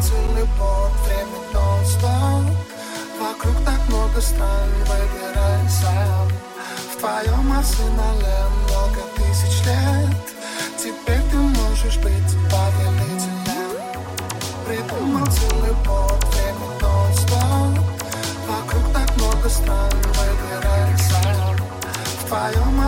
поцелуй под время нон-стоп Вокруг так много стран, выбирай сам. В твоем арсенале много тысяч лет. Теперь ты можешь быть повелителем. Придумал целый под время нон-стоп Вокруг так много стран, выбирай сам. В твоем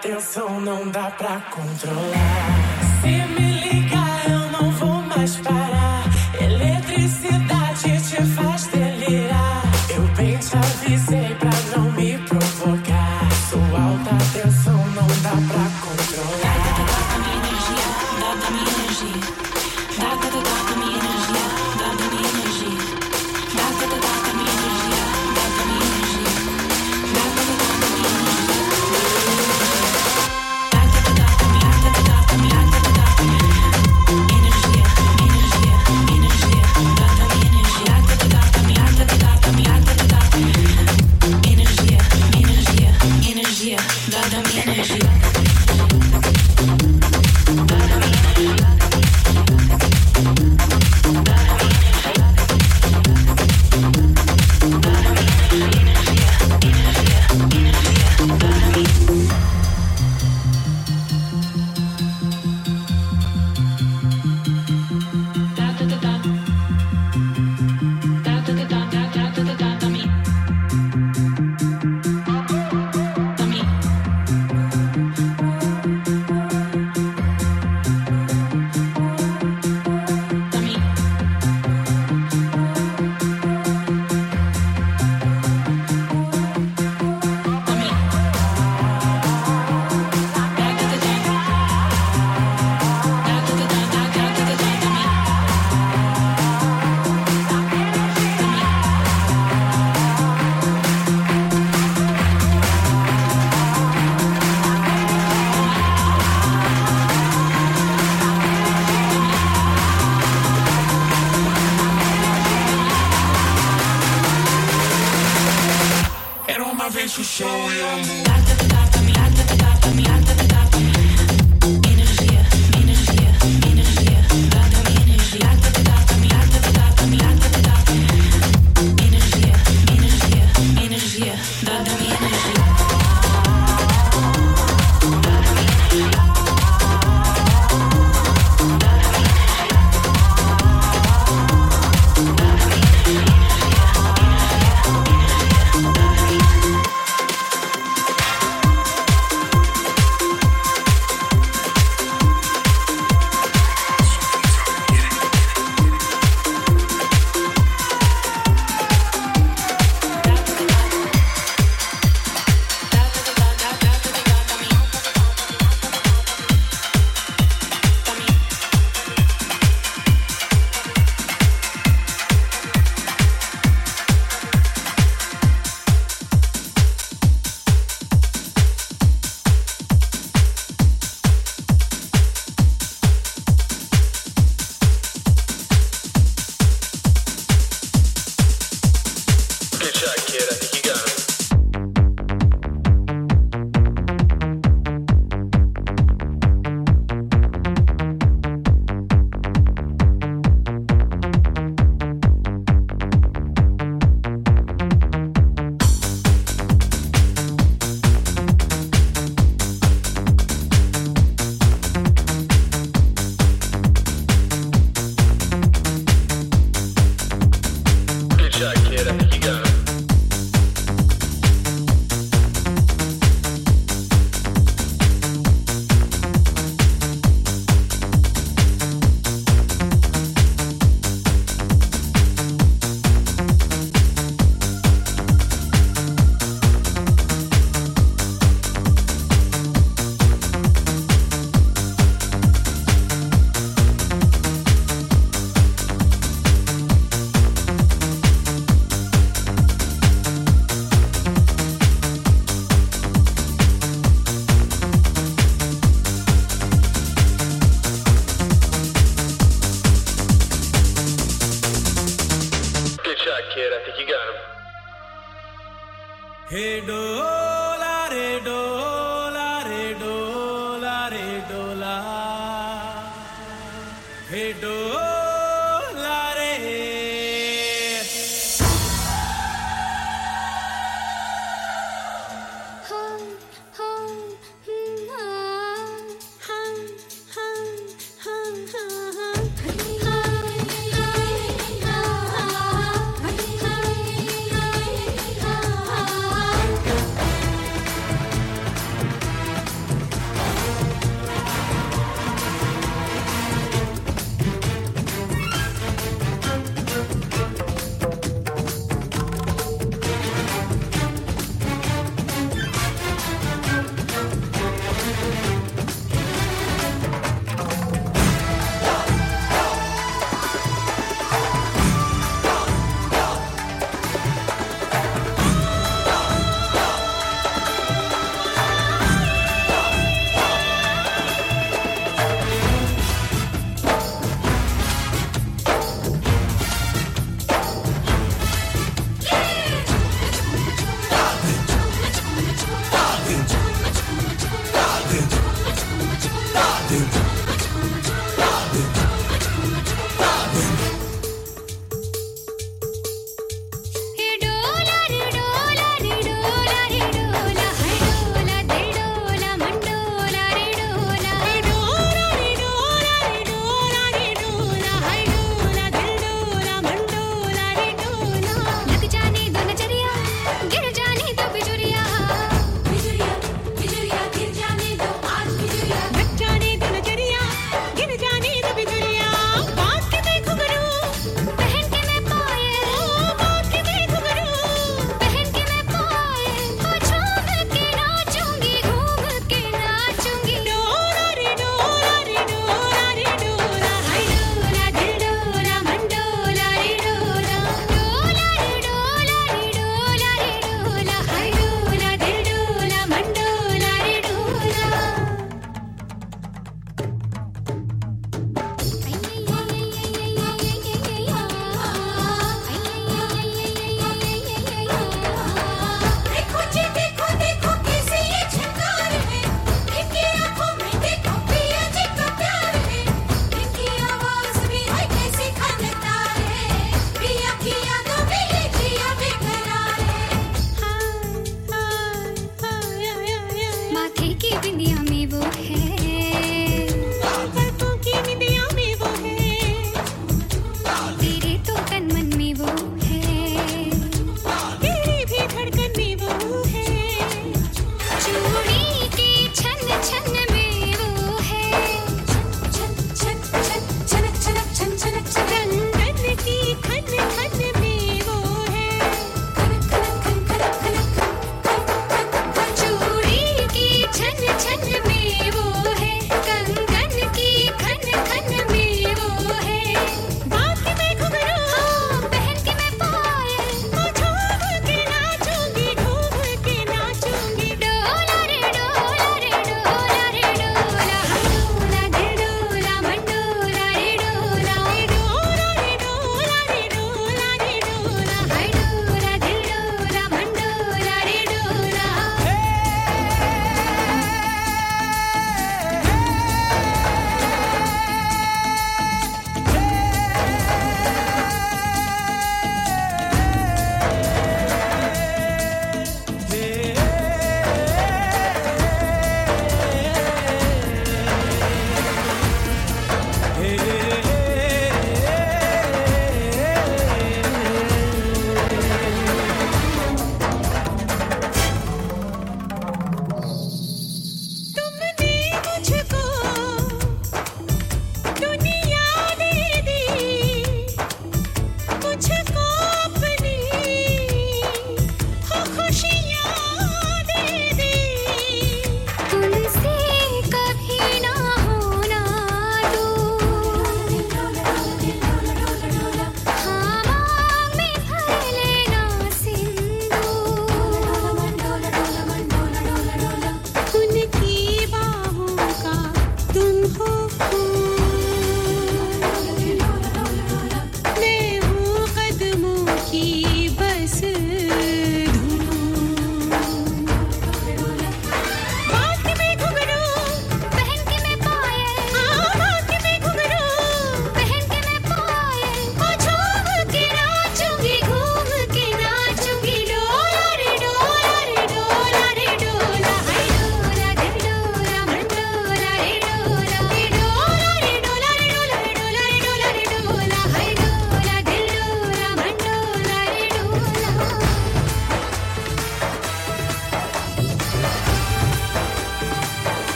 atenção não dá pra controlar.